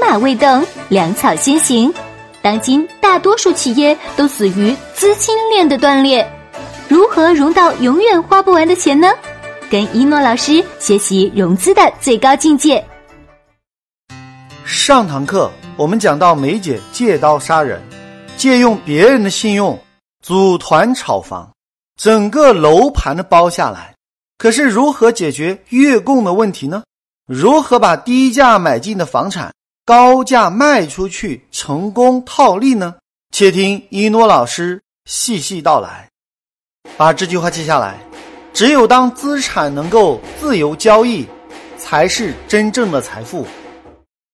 马未动，粮草先行。当今大多数企业都死于资金链的断裂，如何融到永远花不完的钱呢？跟一诺老师学习融资的最高境界。上堂课我们讲到梅姐借刀杀人，借用别人的信用组团炒房，整个楼盘的包下来。可是如何解决月供的问题呢？如何把低价买进的房产高价卖出去，成功套利呢？且听一诺老师细细道来。把这句话记下来：只有当资产能够自由交易，才是真正的财富。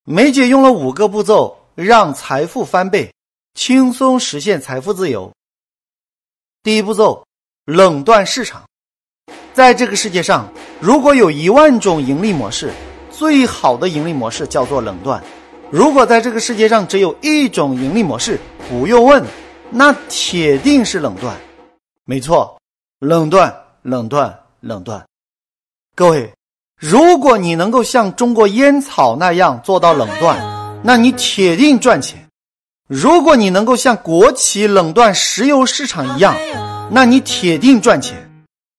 梅姐用了五个步骤，让财富翻倍，轻松实现财富自由。第一步骤，垄断市场。在这个世界上，如果有一万种盈利模式，最好的盈利模式叫做垄断。如果在这个世界上只有一种盈利模式，不用问，那铁定是垄断。没错，垄断，垄断，垄断。各位，如果你能够像中国烟草那样做到垄断，那你铁定赚钱；如果你能够像国企垄断石油市场一样，那你铁定赚钱。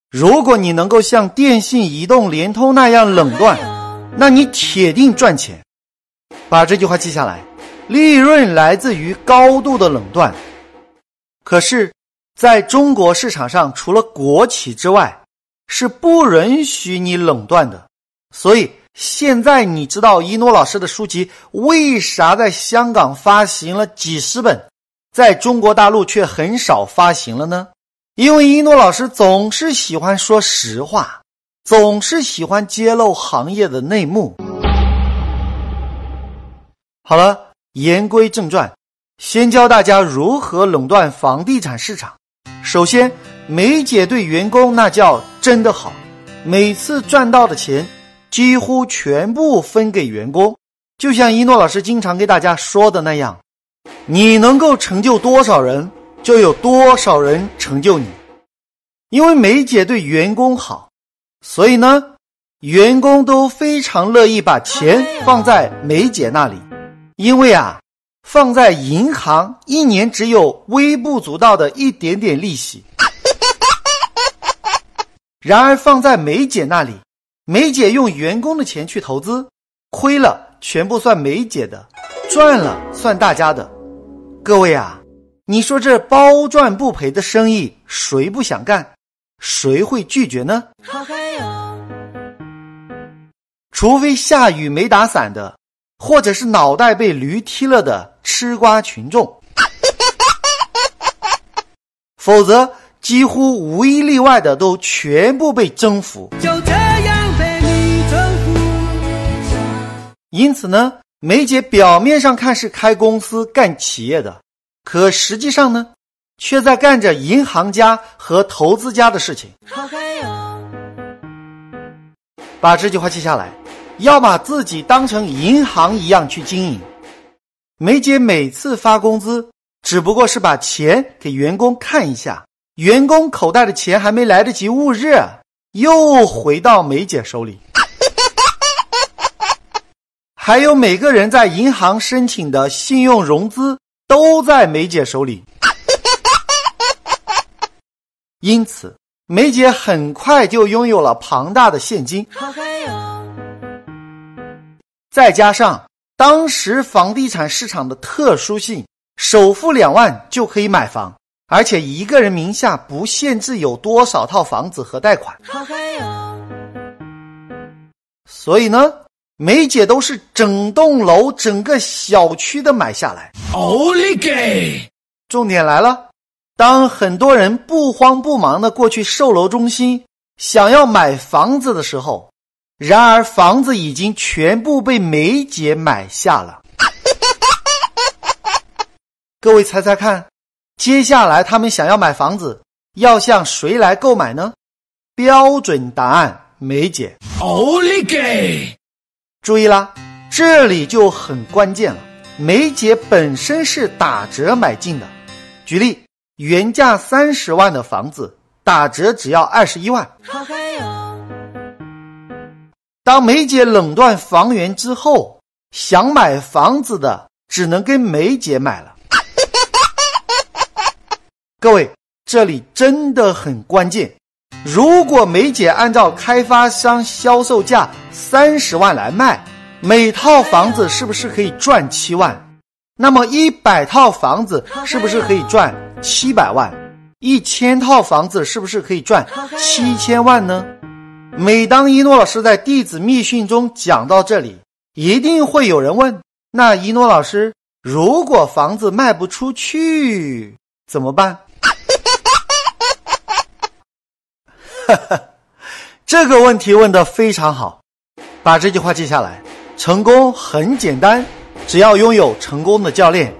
如果你能够像电信、移动、联通那样垄断，那你铁定赚钱。把这句话记下来：利润来自于高度的垄断。可是，在中国市场上，除了国企之外，是不允许你垄断的。所以，现在你知道一诺老师的书籍为啥在香港发行了几十本，在中国大陆却很少发行了呢？因为一诺老师总是喜欢说实话，总是喜欢揭露行业的内幕。好了，言归正传，先教大家如何垄断房地产市场。首先，梅姐对员工那叫真的好，每次赚到的钱几乎全部分给员工，就像一诺老师经常给大家说的那样，你能够成就多少人。就有多少人成就你？因为梅姐对员工好，所以呢，员工都非常乐意把钱放在梅姐那里。因为啊，放在银行一年只有微不足道的一点点利息。然而放在梅姐那里，梅姐用员工的钱去投资，亏了全部算梅姐的，赚了算大家的。各位啊！你说这包赚不赔的生意，谁不想干？谁会拒绝呢？除非下雨没打伞的，或者是脑袋被驴踢了的吃瓜群众，否则几乎无一例外的都全部被征服。就这样被你征服。因此呢，梅姐表面上看是开公司干企业的。可实际上呢，却在干着银行家和投资家的事情。把这句话记下来，要把自己当成银行一样去经营。梅姐每次发工资，只不过是把钱给员工看一下，员工口袋的钱还没来得及捂热，又回到梅姐手里。还有每个人在银行申请的信用融资。都在梅姐手里，因此梅姐很快就拥有了庞大的现金。再加上当时房地产市场的特殊性，首付两万就可以买房，而且一个人名下不限制有多少套房子和贷款。所以呢？梅姐都是整栋楼、整个小区的买下来。奥利给！重点来了，当很多人不慌不忙的过去售楼中心想要买房子的时候，然而房子已经全部被梅姐买下了。各位猜猜看，接下来他们想要买房子，要向谁来购买呢？标准答案：梅姐。奥利给！注意啦，这里就很关键了。梅姐本身是打折买进的，举例，原价三十万的房子，打折只要二十一万。当梅姐垄断房源之后，想买房子的只能跟梅姐买了。各位，这里真的很关键。如果梅姐按照开发商销售价三十万来卖，每套房子是不是可以赚七万？那么一百套房子是不是可以赚七百万？一千套房子是不是可以赚七千万呢？每当一诺老师在《弟子密训》中讲到这里，一定会有人问：那一诺老师，如果房子卖不出去怎么办？哈哈，这个问题问得非常好，把这句话记下来。成功很简单，只要拥有成功的教练。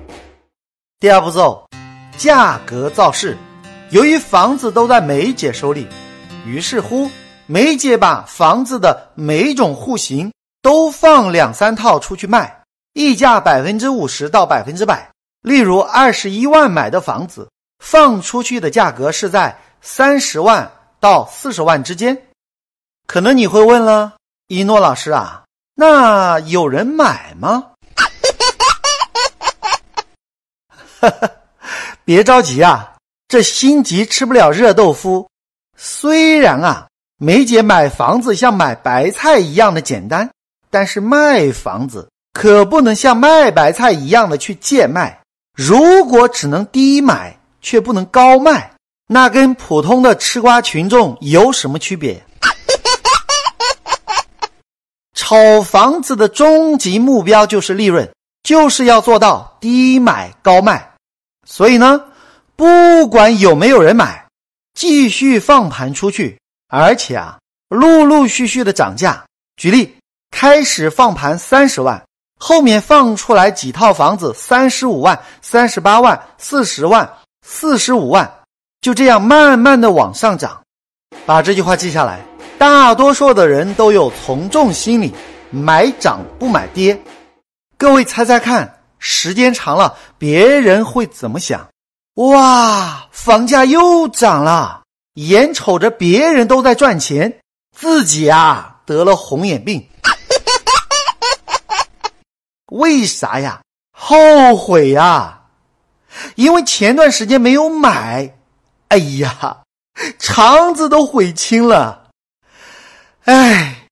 第二步骤，价格造势。由于房子都在梅姐手里，于是乎，梅姐把房子的每种户型都放两三套出去卖，溢价百分之五十到百分之百。例如，二十一万买的房子，放出去的价格是在三十万。到四十万之间，可能你会问了，一诺老师啊，那有人买吗？别着急啊，这心急吃不了热豆腐。虽然啊，梅姐买房子像买白菜一样的简单，但是卖房子可不能像卖白菜一样的去贱卖。如果只能低买却不能高卖。那跟普通的吃瓜群众有什么区别？炒房子的终极目标就是利润，就是要做到低买高卖。所以呢，不管有没有人买，继续放盘出去，而且啊，陆陆续续的涨价。举例，开始放盘三十万，后面放出来几套房子，三十五万、三十八万、四十万、四十五万。就这样慢慢的往上涨，把这句话记下来。大多数的人都有从众心理，买涨不买跌。各位猜猜看，时间长了，别人会怎么想？哇，房价又涨了，眼瞅着别人都在赚钱，自己啊得了红眼病。为啥呀？后悔呀，因为前段时间没有买。哎呀，肠子都悔青了，哎，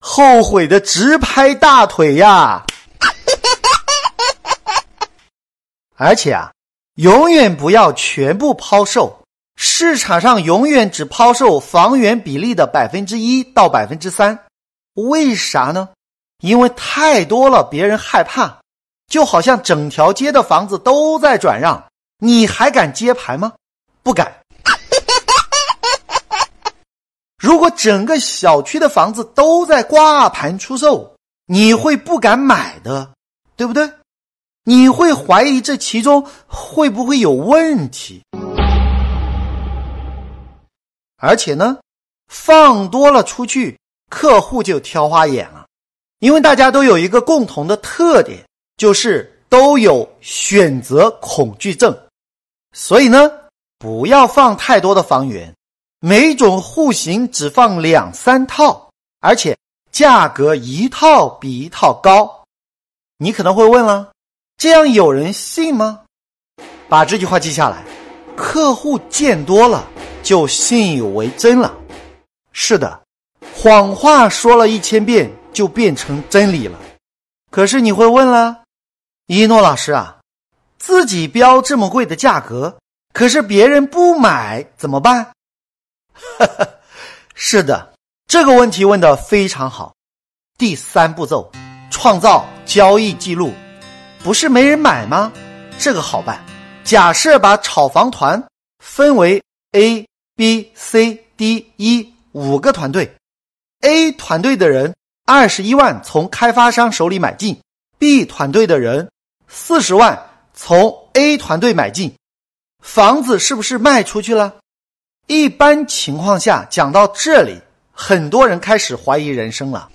后悔的直拍大腿呀！而且啊，永远不要全部抛售，市场上永远只抛售房源比例的百分之一到百分之三。为啥呢？因为太多了，别人害怕。就好像整条街的房子都在转让，你还敢接盘吗？不敢。如果整个小区的房子都在挂盘出售，你会不敢买的，对不对？你会怀疑这其中会不会有问题？而且呢，放多了出去，客户就挑花眼了，因为大家都有一个共同的特点，就是都有选择恐惧症，所以呢。不要放太多的房源，每种户型只放两三套，而且价格一套比一套高。你可能会问了，这样有人信吗？把这句话记下来，客户见多了就信以为真了。是的，谎话说了一千遍就变成真理了。可是你会问了，一诺老师啊，自己标这么贵的价格。可是别人不买怎么办？哈 哈是的，这个问题问的非常好。第三步骤，创造交易记录，不是没人买吗？这个好办。假设把炒房团分为 A、B、C、D、E 五个团队，A 团队的人二十一万从开发商手里买进，B 团队的人四十万从 A 团队买进。房子是不是卖出去了？一般情况下，讲到这里，很多人开始怀疑人生了，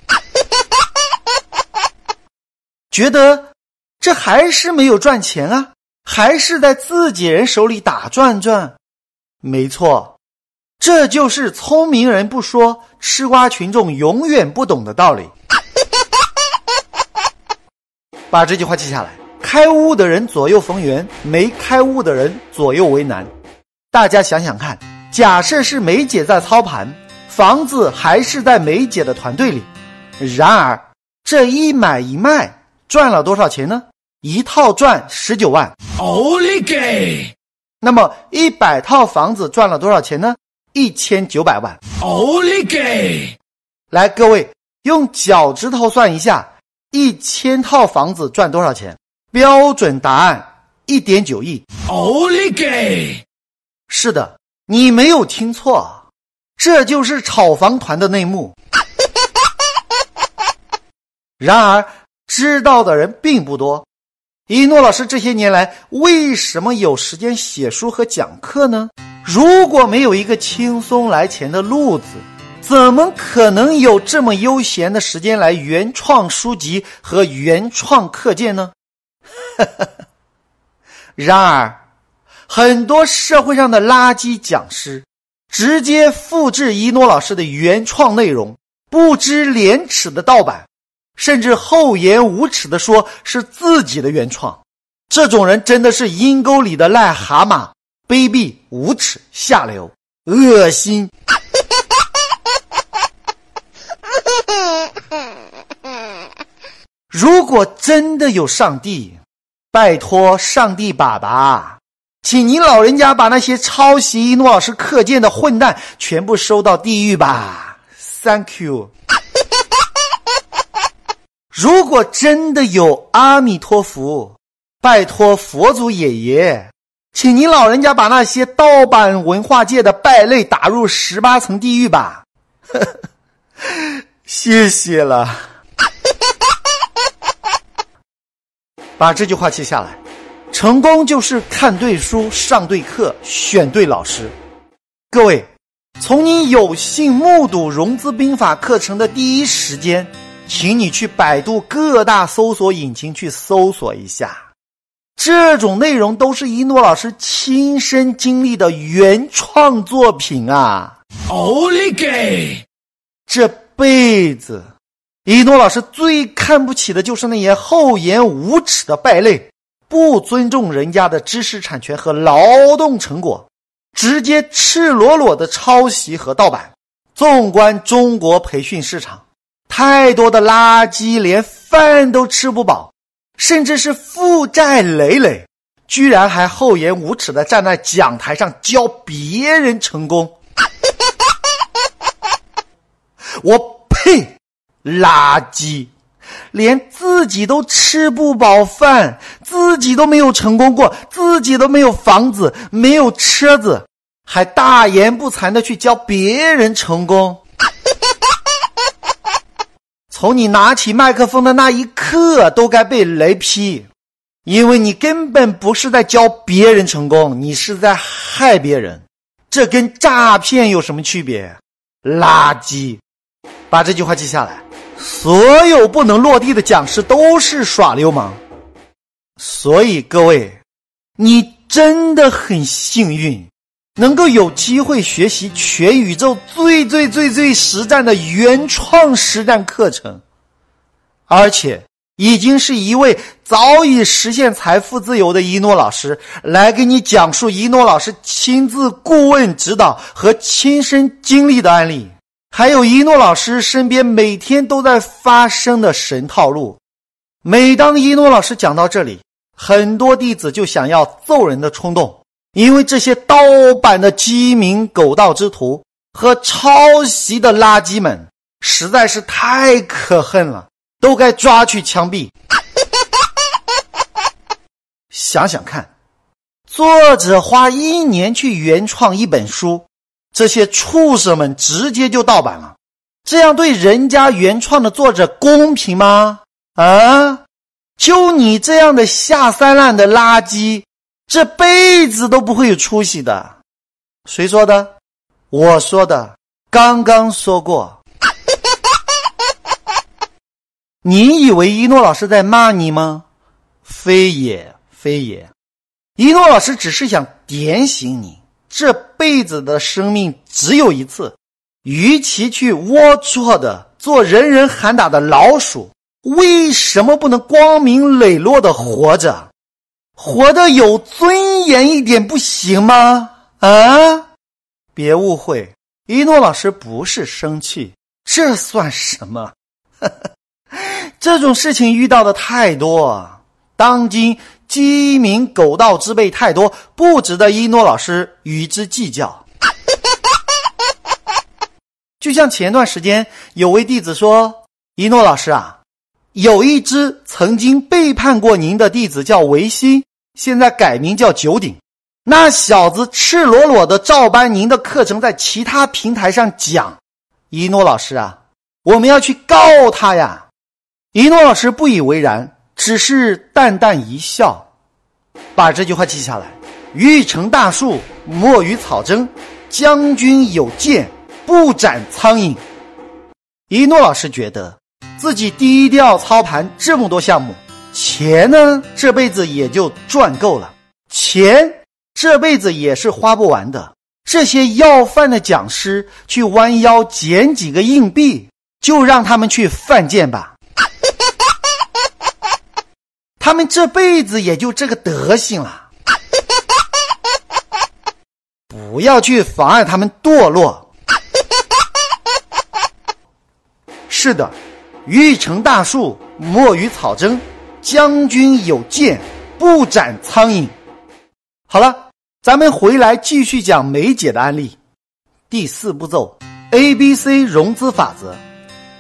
觉得这还是没有赚钱啊，还是在自己人手里打转转。没错，这就是聪明人不说，吃瓜群众永远不懂的道理。把这句话记下来：开悟的人左右逢源，没开悟的人左右为难。大家想想看，假设是梅姐在操盘，房子还是在梅姐的团队里，然而这一买一卖赚了多少钱呢？一套赚十九万。奥利给！那么一百套房子赚了多少钱呢？一千九百万。奥利给！来，各位用脚趾头算一下，一千套房子赚多少钱？标准答案一点九亿。奥利给！是的，你没有听错，这就是炒房团的内幕。然而，知道的人并不多。一诺老师这些年来为什么有时间写书和讲课呢？如果没有一个轻松来钱的路子，怎么可能有这么悠闲的时间来原创书籍和原创课件呢？然而，很多社会上的垃圾讲师直接复制一诺老师的原创内容，不知廉耻的盗版。甚至厚颜无耻的说是自己的原创，这种人真的是阴沟里的癞蛤蟆，卑鄙无耻，下流，恶心。如果真的有上帝，拜托上帝爸爸，请您老人家把那些抄袭一诺老师课件的混蛋全部收到地狱吧。Thank you。如果真的有阿弥陀佛，拜托佛祖爷爷，请您老人家把那些盗版文化界的败类打入十八层地狱吧！谢谢了。把这句话记下来：成功就是看对书、上对课、选对老师。各位，从你有幸目睹融资兵法课程的第一时间。请你去百度各大搜索引擎去搜索一下，这种内容都是一诺老师亲身经历的原创作品啊！奥利给！这辈子，一诺老师最看不起的就是那些厚颜无耻的败类，不尊重人家的知识产权和劳动成果，直接赤裸裸的抄袭和盗版。纵观中国培训市场。太多的垃圾，连饭都吃不饱，甚至是负债累累，居然还厚颜无耻的站在讲台上教别人成功。我呸！垃圾，连自己都吃不饱饭，自己都没有成功过，自己都没有房子，没有车子，还大言不惭的去教别人成功。从你拿起麦克风的那一刻，都该被雷劈，因为你根本不是在教别人成功，你是在害别人。这跟诈骗有什么区别？垃圾！把这句话记下来。所有不能落地的讲师都是耍流氓。所以各位，你真的很幸运。能够有机会学习全宇宙最最最最实战的原创实战课程，而且已经是一位早已实现财富自由的一诺老师来给你讲述一诺老师亲自顾问指导和亲身经历的案例，还有一诺老师身边每天都在发生的神套路。每当一诺老师讲到这里，很多弟子就想要揍人的冲动。因为这些盗版的鸡鸣狗盗之徒和抄袭的垃圾们实在是太可恨了，都该抓去枪毙。想想看，作者花一年去原创一本书，这些畜生们直接就盗版了，这样对人家原创的作者公平吗？啊，就你这样的下三滥的垃圾！这辈子都不会有出息的，谁说的？我说的，刚刚说过。你以为一诺老师在骂你吗？非也，非也。一诺老师只是想点醒你，这辈子的生命只有一次，与其去龌龊的做人人喊打的老鼠，为什么不能光明磊落的活着，活得有尊严一点不行吗？啊！别误会，一诺老师不是生气，这算什么？这种事情遇到的太多，当今鸡鸣狗盗之辈太多，不值得一诺老师与之计较。就像前段时间有位弟子说：“一诺老师啊，有一只曾经背叛过您的弟子叫维新，现在改名叫九鼎。那小子赤裸裸的照搬您的课程，在其他平台上讲。一诺老师啊，我们要去告他呀。”一诺老师不以为然，只是淡淡一笑，把这句话记下来：“欲成大树，莫与草争。将军有剑，不斩苍蝇。”一诺老师觉得自己低调操盘这么多项目，钱呢这辈子也就赚够了，钱这辈子也是花不完的。这些要饭的讲师去弯腰捡几个硬币，就让他们去犯贱吧。他们这辈子也就这个德行了，不要去妨碍他们堕落。是的，欲成大树，莫与草争。将军有剑，不斩苍蝇。好了，咱们回来继续讲梅姐的案例。第四步骤，A、B、C 融资法则。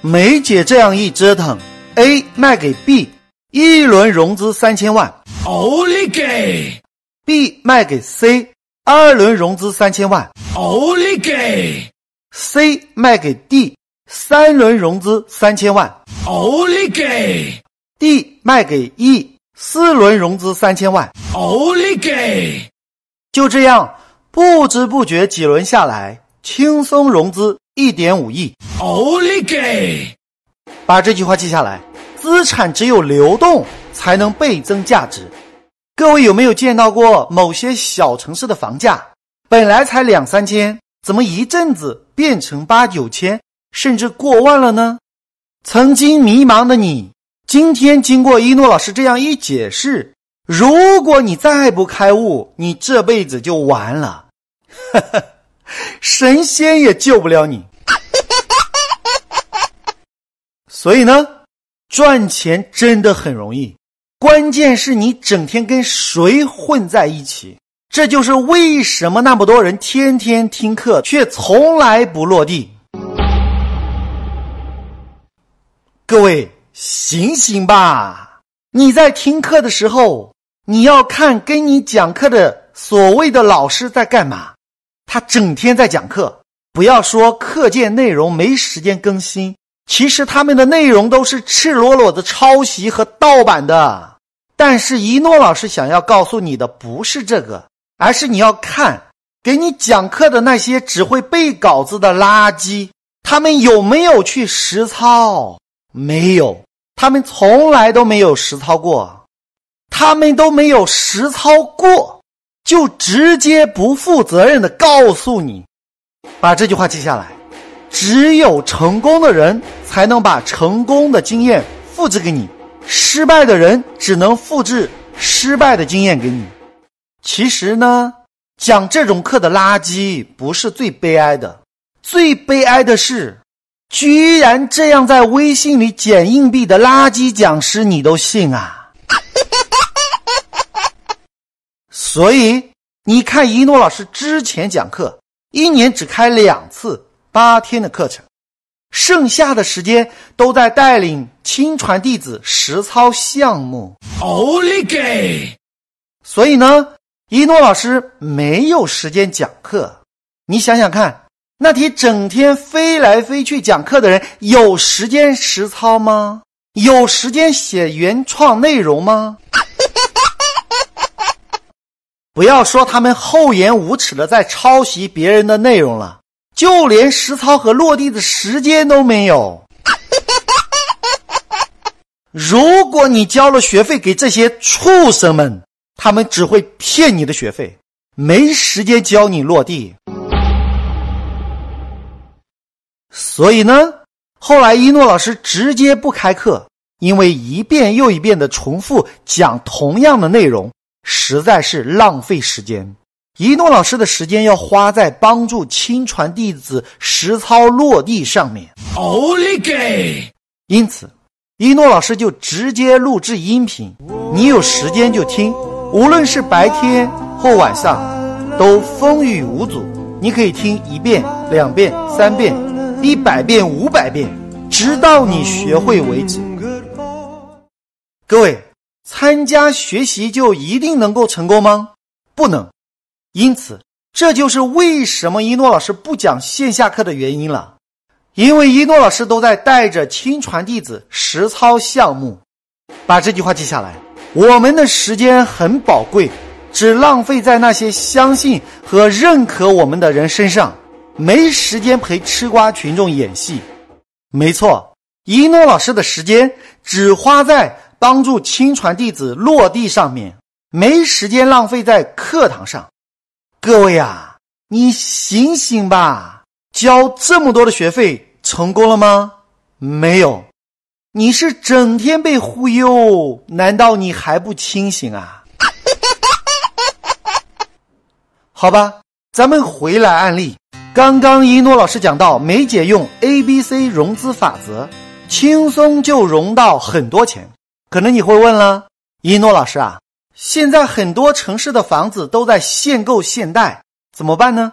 梅姐这样一折腾，A 卖给 B。一轮融资三千万，奥利给！B 卖给 C，二轮融资三千万，奥利给！C 卖给 D，三轮融资三千万，奥利给！D 卖给 E，四轮融资三千万，奥利给！就这样，不知不觉几轮下来，轻松融资一点五亿，奥利给！把这句话记下来。资产只有流动才能倍增价值。各位有没有见到过某些小城市的房价本来才两三千，怎么一阵子变成八九千，甚至过万了呢？曾经迷茫的你，今天经过一诺老师这样一解释，如果你再不开悟，你这辈子就完了，神仙也救不了你。所以呢？赚钱真的很容易，关键是你整天跟谁混在一起。这就是为什么那么多人天天听课，却从来不落地。各位醒醒吧！你在听课的时候，你要看跟你讲课的所谓的老师在干嘛。他整天在讲课，不要说课件内容没时间更新。其实他们的内容都是赤裸裸的抄袭和盗版的，但是一诺老师想要告诉你的不是这个，而是你要看给你讲课的那些只会背稿子的垃圾，他们有没有去实操？没有，他们从来都没有实操过，他们都没有实操过，就直接不负责任的告诉你，把这句话记下来。只有成功的人才能把成功的经验复制给你，失败的人只能复制失败的经验给你。其实呢，讲这种课的垃圾不是最悲哀的，最悲哀的是，居然这样在微信里捡硬币的垃圾讲师你都信啊！所以你看，一诺老师之前讲课，一年只开两次。八天的课程，剩下的时间都在带领亲传弟子实操项目。奥利给！所以呢，一诺老师没有时间讲课。你想想看，那些整天飞来飞去讲课的人，有时间实操吗？有时间写原创内容吗？不要说他们厚颜无耻的在抄袭别人的内容了。就连实操和落地的时间都没有。如果你交了学费给这些畜生们，他们只会骗你的学费，没时间教你落地。所以呢，后来一诺老师直接不开课，因为一遍又一遍的重复讲同样的内容，实在是浪费时间。一诺老师的时间要花在帮助亲传弟子实操落地上面。奥利给因此，一诺老师就直接录制音频，你有时间就听，无论是白天或晚上，都风雨无阻。你可以听一遍、两遍、三遍、一百遍、五百遍，直到你学会为止。各位，参加学习就一定能够成功吗？不能。因此，这就是为什么一诺老师不讲线下课的原因了。因为一诺老师都在带着亲传弟子实操项目。把这句话记下来：我们的时间很宝贵，只浪费在那些相信和认可我们的人身上，没时间陪吃瓜群众演戏。没错，一诺老师的时间只花在。帮助亲传弟子落地上面，没时间浪费在课堂上。各位啊，你醒醒吧！交这么多的学费，成功了吗？没有，你是整天被忽悠，难道你还不清醒啊？好吧，咱们回来案例。刚刚一诺老师讲到，梅姐用 A B C 融资法则，轻松就融到很多钱。可能你会问了，一诺老师啊，现在很多城市的房子都在限购限贷，怎么办呢？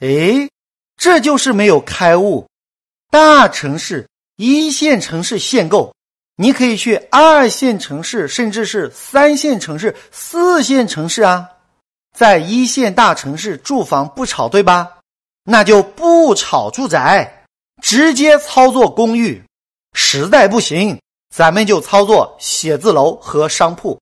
哎，这就是没有开悟。大城市、一线城市限购，你可以去二线城市，甚至是三线城市、四线城市啊。在一线大城市住房不炒，对吧？那就不炒住宅，直接操作公寓。实在不行。咱们就操作写字楼和商铺，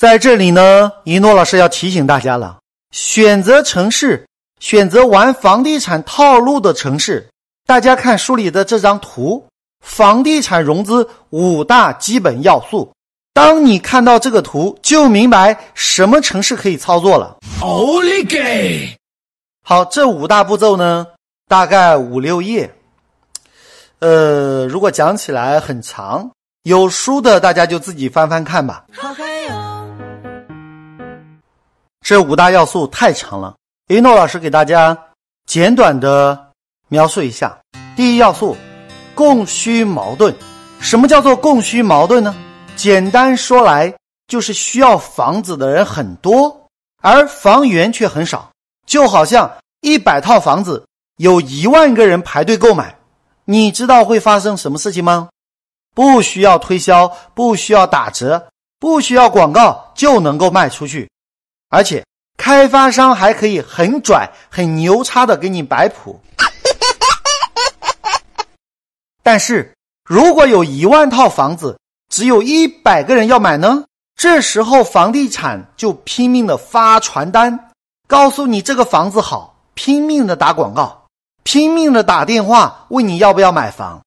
在这里呢，一诺老师要提醒大家了：选择城市，选择玩房地产套路的城市。大家看书里的这张图，房地产融资五大基本要素。当你看到这个图，就明白什么城市可以操作了。奥利给好，这五大步骤呢，大概五六页。呃，如果讲起来很长。有书的大家就自己翻翻看吧。这五大要素太长了，一诺老师给大家简短的描述一下。第一要素，供需矛盾。什么叫做供需矛盾呢？简单说来，就是需要房子的人很多，而房源却很少。就好像一百套房子，有一万个人排队购买，你知道会发生什么事情吗？不需要推销，不需要打折，不需要广告就能够卖出去，而且开发商还可以很拽、很牛叉的给你摆谱。但是，如果有一万套房子，只有一百个人要买呢？这时候房地产就拼命的发传单，告诉你这个房子好，拼命的打广告，拼命的打电话问你要不要买房。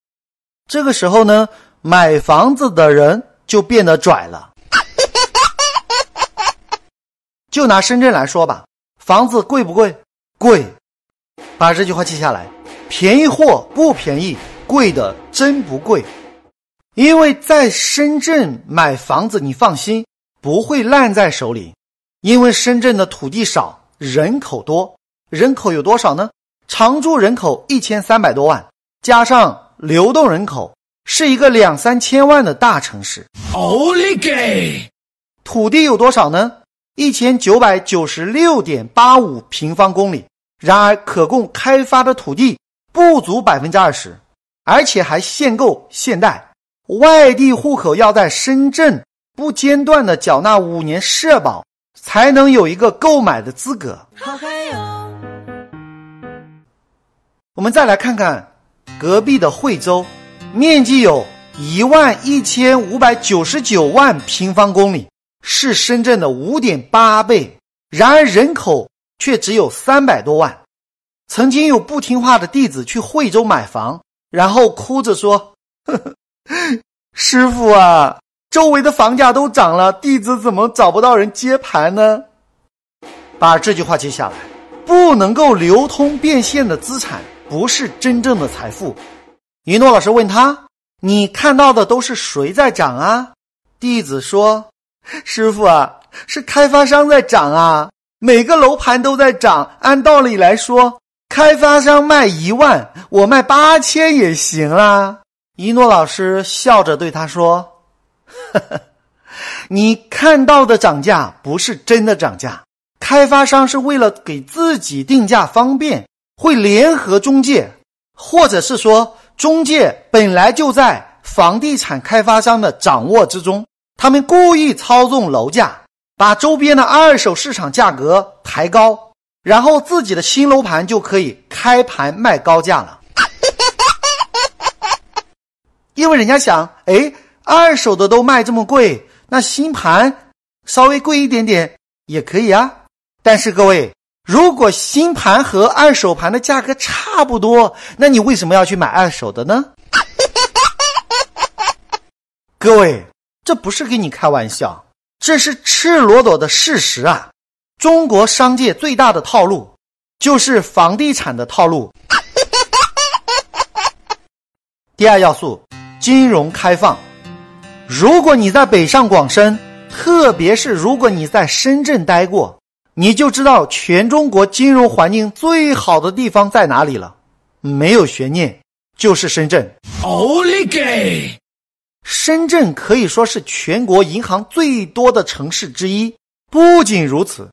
这个时候呢？买房子的人就变得拽了。就拿深圳来说吧，房子贵不贵？贵。把这句话记下来：便宜货不便宜，贵的真不贵。因为在深圳买房子，你放心，不会烂在手里。因为深圳的土地少，人口多，人口有多少呢？常住人口一千三百多万，加上流动人口。是一个两三千万的大城市。奥利给土地有多少呢？一千九百九十六点八五平方公里。然而，可供开发的土地不足百分之二十，而且还限购限贷。外地户口要在深圳不间断的缴纳五年社保，才能有一个购买的资格。我们再来看看隔壁的惠州。面积有一万一千五百九十九万平方公里，是深圳的五点八倍。然而人口却只有三百多万。曾经有不听话的弟子去惠州买房，然后哭着说：“呵 呵师傅啊，周围的房价都涨了，弟子怎么找不到人接盘呢？”把这句话记下来：不能够流通变现的资产，不是真正的财富。一诺老师问他：“你看到的都是谁在涨啊？”弟子说：“师傅啊，是开发商在涨啊，每个楼盘都在涨。按道理来说，开发商卖一万，我卖八千也行啦。”一诺老师笑着对他说：“，你看到的涨价不是真的涨价，开发商是为了给自己定价方便，会联合中介，或者是说中介本来就在。”房地产开发商的掌握之中，他们故意操纵楼价，把周边的二手市场价格抬高，然后自己的新楼盘就可以开盘卖高价了。因为人家想，哎，二手的都卖这么贵，那新盘稍微贵一点点也可以啊。但是各位，如果新盘和二手盘的价格差不多，那你为什么要去买二手的呢？各位，这不是跟你开玩笑，这是赤裸裸的事实啊！中国商界最大的套路就是房地产的套路。第二要素，金融开放。如果你在北上广深，特别是如果你在深圳待过，你就知道全中国金融环境最好的地方在哪里了。没有悬念，就是深圳。Only gay。深圳可以说是全国银行最多的城市之一。不仅如此，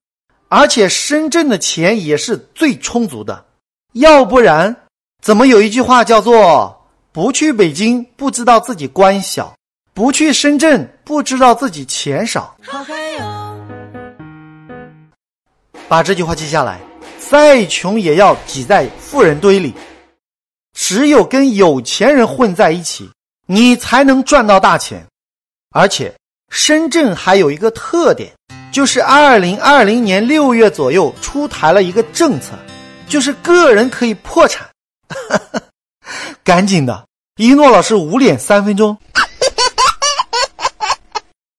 而且深圳的钱也是最充足的。要不然，怎么有一句话叫做“不去北京不知道自己官小，不去深圳不知道自己钱少”？把这句话记下来：再穷也要挤在富人堆里，只有跟有钱人混在一起。你才能赚到大钱，而且深圳还有一个特点，就是二零二零年六月左右出台了一个政策，就是个人可以破产。赶紧的，一诺老师捂脸三分钟。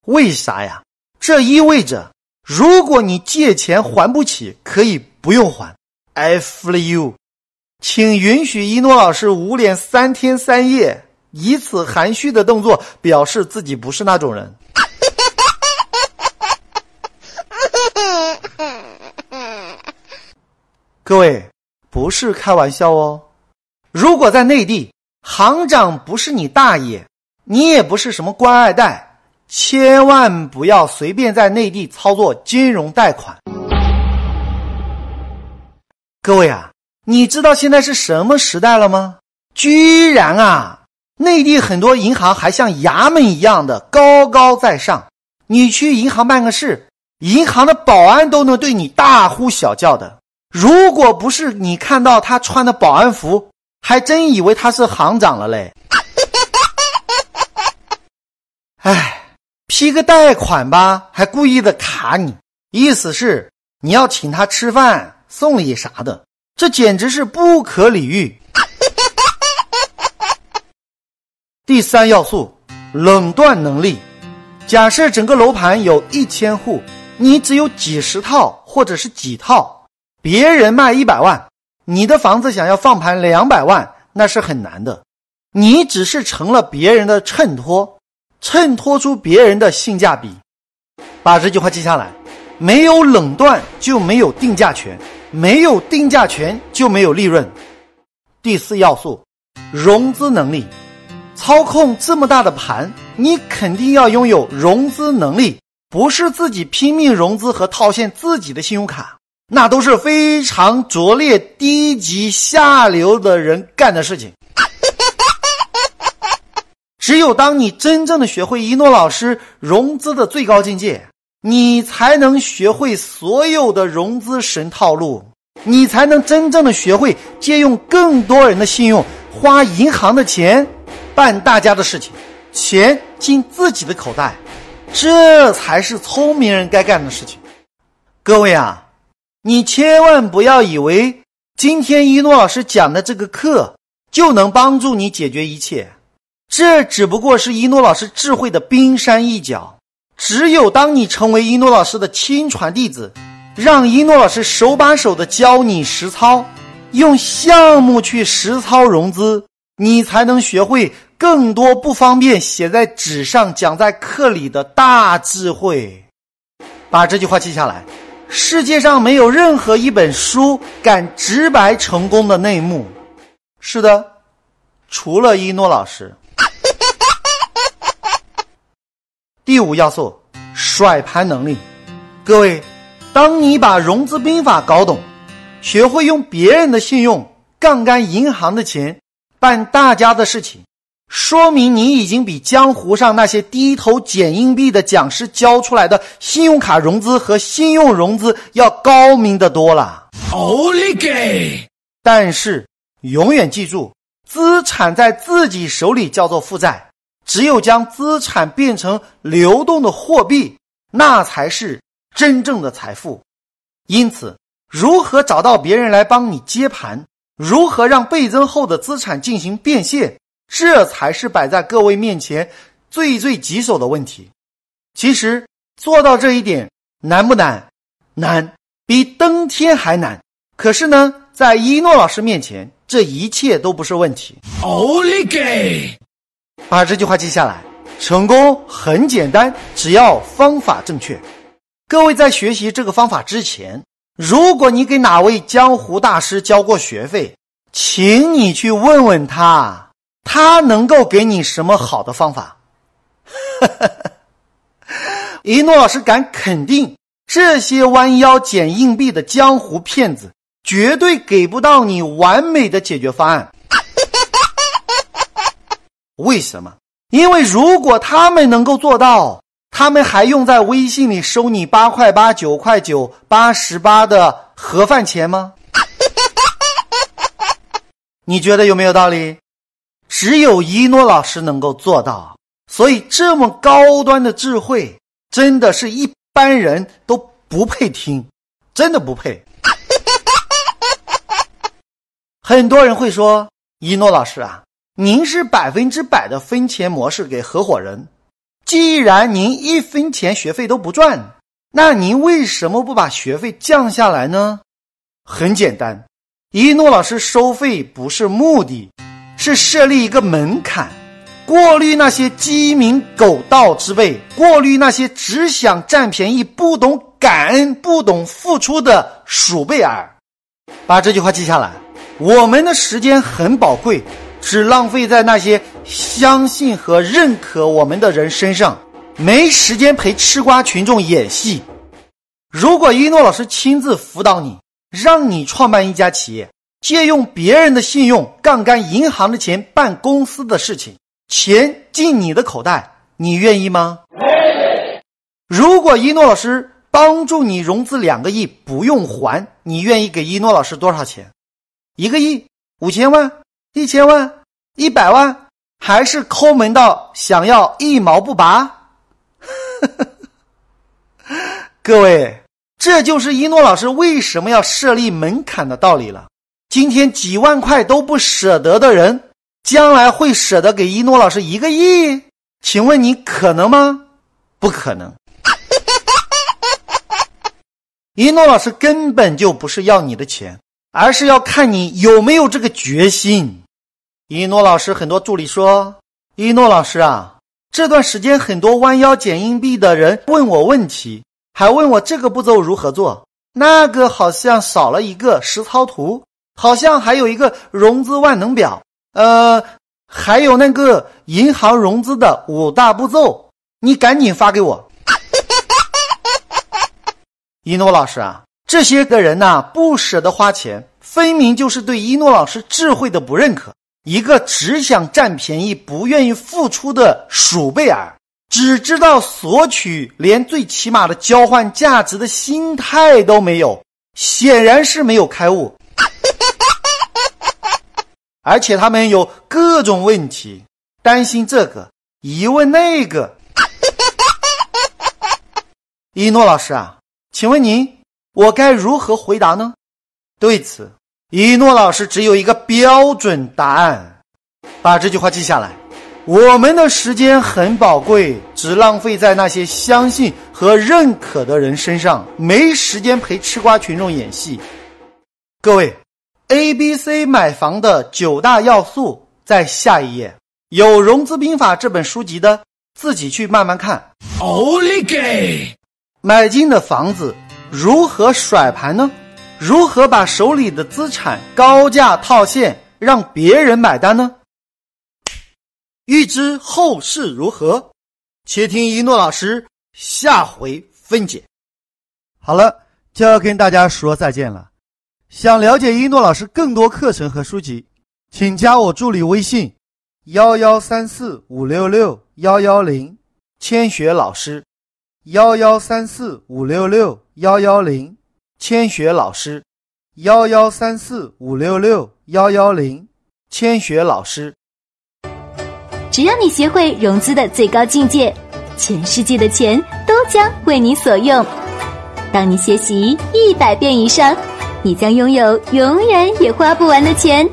为啥呀？这意味着，如果你借钱还不起，可以不用还。I feel you，请允许一诺老师捂脸三天三夜。以此含蓄的动作表示自己不是那种人。各位，不是开玩笑哦。如果在内地，行长不是你大爷，你也不是什么官二代，千万不要随便在内地操作金融贷款。各位啊，你知道现在是什么时代了吗？居然啊！内地很多银行还像衙门一样的高高在上，你去银行办个事，银行的保安都能对你大呼小叫的。如果不是你看到他穿的保安服，还真以为他是行长了嘞。哎，批个贷款吧，还故意的卡你，意思是你要请他吃饭、送礼啥的，这简直是不可理喻。第三要素，垄断能力。假设整个楼盘有一千户，你只有几十套或者是几套，别人卖一百万，你的房子想要放盘两百万，那是很难的。你只是成了别人的衬托，衬托出别人的性价比。把这句话记下来：没有垄断就没有定价权，没有定价权就没有利润。第四要素，融资能力。操控这么大的盘，你肯定要拥有融资能力，不是自己拼命融资和套现自己的信用卡，那都是非常拙劣、低级、下流的人干的事情。只有当你真正的学会一诺老师融资的最高境界，你才能学会所有的融资神套路，你才能真正的学会借用更多人的信用，花银行的钱。办大家的事情，钱进自己的口袋，这才是聪明人该干的事情。各位啊，你千万不要以为今天一诺老师讲的这个课就能帮助你解决一切，这只不过是一诺老师智慧的冰山一角。只有当你成为一诺老师的亲传弟子，让一诺老师手把手的教你实操，用项目去实操融资。你才能学会更多不方便写在纸上讲在课里的大智慧。把这句话记下来：世界上没有任何一本书敢直白成功的内幕。是的，除了一诺老师。第五要素，甩盘能力。各位，当你把融资兵法搞懂，学会用别人的信用杠杆银行的钱办大家的事情。说明你已经比江湖上那些低头捡硬币的讲师教出来的信用卡融资和信用融资要高明的多了。奥利给但是永远记住，资产在自己手里叫做负债，只有将资产变成流动的货币，那才是真正的财富。因此，如何找到别人来帮你接盘？如何让倍增后的资产进行变现？这才是摆在各位面前最最棘手的问题。其实做到这一点难不难？难，比登天还难。可是呢，在一诺老师面前，这一切都不是问题。奥利给把这句话记下来。成功很简单，只要方法正确。各位在学习这个方法之前，如果你给哪位江湖大师交过学费，请你去问问他。他能够给你什么好的方法？一诺老师敢肯定，这些弯腰捡硬币的江湖骗子绝对给不到你完美的解决方案。为什么？因为如果他们能够做到，他们还用在微信里收你八块八、九块九、八十八的盒饭钱吗？你觉得有没有道理？只有一诺老师能够做到，所以这么高端的智慧，真的是一般人都不配听，真的不配。很多人会说：“一诺老师啊，您是百分之百的分钱模式给合伙人，既然您一分钱学费都不赚，那您为什么不把学费降下来呢？”很简单，一诺老师收费不是目的。是设立一个门槛，过滤那些鸡鸣狗盗之辈，过滤那些只想占便宜、不懂感恩、不懂付出的鼠辈儿。把这句话记下来。我们的时间很宝贵，只浪费在那些相信和认可我们的人身上，没时间陪吃瓜群众演戏。如果一诺老师亲自辅导你，让你创办一家企业。借用别人的信用杠杆银行的钱办公司的事情，钱进你的口袋，你愿意吗？如果一诺老师帮助你融资两个亿不用还，你愿意给一诺老师多少钱？一个亿、五千万、一千万、一百万，还是抠门到想要一毛不拔？各位，这就是一诺老师为什么要设立门槛的道理了。今天几万块都不舍得的人，将来会舍得给一诺老师一个亿？请问你可能吗？不可能。一诺老师根本就不是要你的钱，而是要看你有没有这个决心。一诺老师很多助理说：“一诺老师啊，这段时间很多弯腰捡硬币的人问我问题，还问我这个步骤如何做，那个好像少了一个实操图。”好像还有一个融资万能表，呃，还有那个银行融资的五大步骤，你赶紧发给我。一诺老师啊，这些个人呐，不舍得花钱，分明就是对一诺老师智慧的不认可。一个只想占便宜、不愿意付出的鼠辈儿，只知道索取，连最起码的交换价值的心态都没有，显然是没有开悟。而且他们有各种问题，担心这个，疑问那个。一诺老师啊，请问您，我该如何回答呢？对此，一诺老师只有一个标准答案，把这句话记下来：我们的时间很宝贵，只浪费在那些相信和认可的人身上，没时间陪吃瓜群众演戏。各位。A、B、C 买房的九大要素在下一页。有《融资兵法》这本书籍的，自己去慢慢看。奥利给！买进的房子如何甩盘呢？如何把手里的资产高价套现，让别人买单呢？欲知后事如何，且听一诺老师下回分解。好了，就要跟大家说再见了。想了解一诺老师更多课程和书籍，请加我助理微信：幺幺三四五六六幺幺零，千雪老师。幺幺三四五六六幺幺零，千雪老师。幺幺三四五六六幺幺零，千雪老师。只要你学会融资的最高境界，全世界的钱都将为你所用。当你学习一百遍以上，你将拥有永远也花不完的钱。